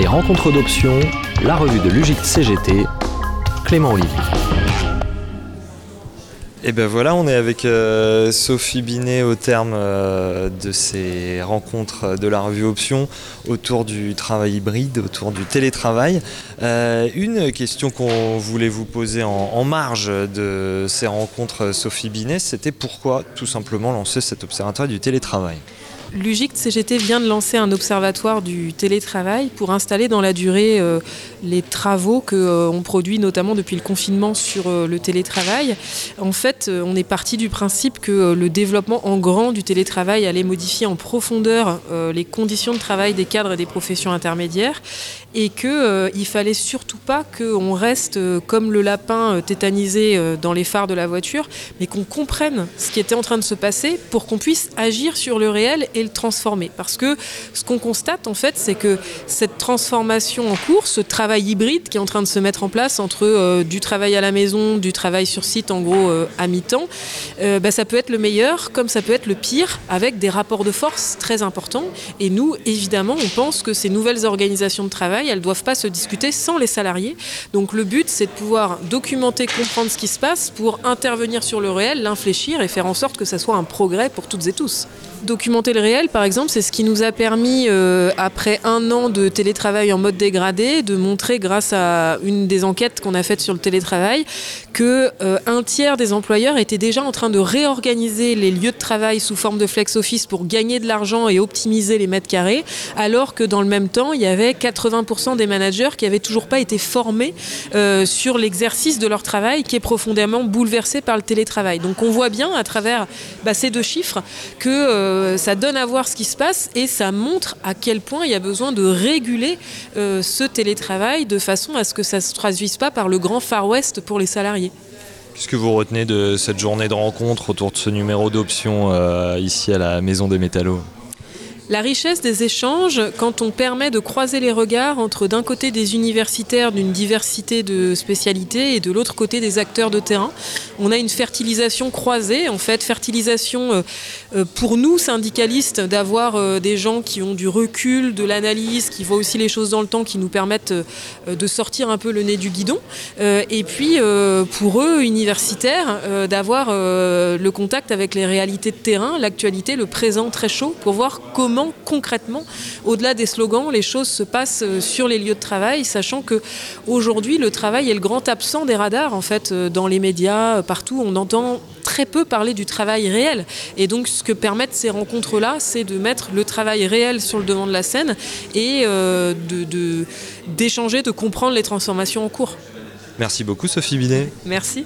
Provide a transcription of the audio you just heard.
Les rencontres d'options, la revue de l'UGIC CGT, Clément Olivier. Et ben voilà, on est avec euh, Sophie Binet au terme euh, de ces rencontres de la revue Options autour du travail hybride, autour du télétravail. Euh, une question qu'on voulait vous poser en, marge de ces rencontres, Sophie Binet, c'était pourquoi tout simplement lancer cet observatoire du télétravail? L'UGIC CGT vient de lancer un observatoire du télétravail pour installer dans la durée euh, les travaux qu'on euh, produit notamment depuis le confinement sur euh, le télétravail. En fait, euh, on est parti du principe que le développement en grand du télétravail allait modifier en profondeur les conditions de travail des cadres et des professions intermédiaires et qu'il ne fallait surtout pas qu'on reste comme le lapin tétanisé dans les phares de la voiture, mais qu'on comprenne ce qui était en train de se passer pour qu'on puisse agir sur le réel et le transformer. Parce que ce qu'on constate, en fait, c'est que cette transformation en cours, ce travail hybride qui est en train de se mettre en place entre euh, du travail à la maison, du travail sur site, en gros, euh, à mi-temps, euh, bah, ça peut être le meilleur comme ça peut être le pire, avec des rapports de force très importants. Et nous, évidemment, on pense que ces nouvelles organisations de travail, elles ne doivent pas se discuter sans les salariés. Donc le but, c'est de pouvoir documenter, comprendre ce qui se passe pour intervenir sur le réel, l'infléchir et faire en sorte que ça soit un progrès pour toutes et tous. Documenter le réel, par exemple, c'est ce qui nous a permis, euh, après un an de télétravail en mode dégradé, de montrer, grâce à une des enquêtes qu'on a faites sur le télétravail, que euh, un tiers des employeurs étaient déjà en train de réorganiser les lieux de travail sous forme de flex office pour gagner de l'argent et optimiser les mètres carrés, alors que dans le même temps, il y avait 80% des managers qui n'avaient toujours pas été formés euh, sur l'exercice de leur travail, qui est profondément bouleversé par le télétravail. Donc on voit bien à travers bah, ces deux chiffres que ça donne à voir ce qui se passe et ça montre à quel point il y a besoin de réguler euh, ce télétravail de façon à ce que ça ne se traduise pas par le grand Far West pour les salariés. Qu'est-ce que vous retenez de cette journée de rencontre autour de ce numéro d'options euh, ici à la Maison des Métallos la richesse des échanges, quand on permet de croiser les regards entre d'un côté des universitaires d'une diversité de spécialités et de l'autre côté des acteurs de terrain, on a une fertilisation croisée. En fait, fertilisation euh, euh, pour nous, syndicalistes, d'avoir euh, des gens qui ont du recul, de l'analyse, qui voient aussi les choses dans le temps, qui nous permettent de sortir un peu le nez du guidon. Et puis, pour eux, universitaires, d'avoir le contact avec les réalités de terrain, l'actualité, le présent très chaud, pour voir comment comment concrètement, au-delà des slogans, les choses se passent euh, sur les lieux de travail, sachant que aujourd'hui le travail est le grand absent des radars en fait euh, dans les médias, euh, partout on entend très peu parler du travail réel. Et donc ce que permettent ces rencontres-là, c'est de mettre le travail réel sur le devant de la scène et euh, d'échanger, de, de, de comprendre les transformations en cours. Merci beaucoup Sophie Binet. Merci.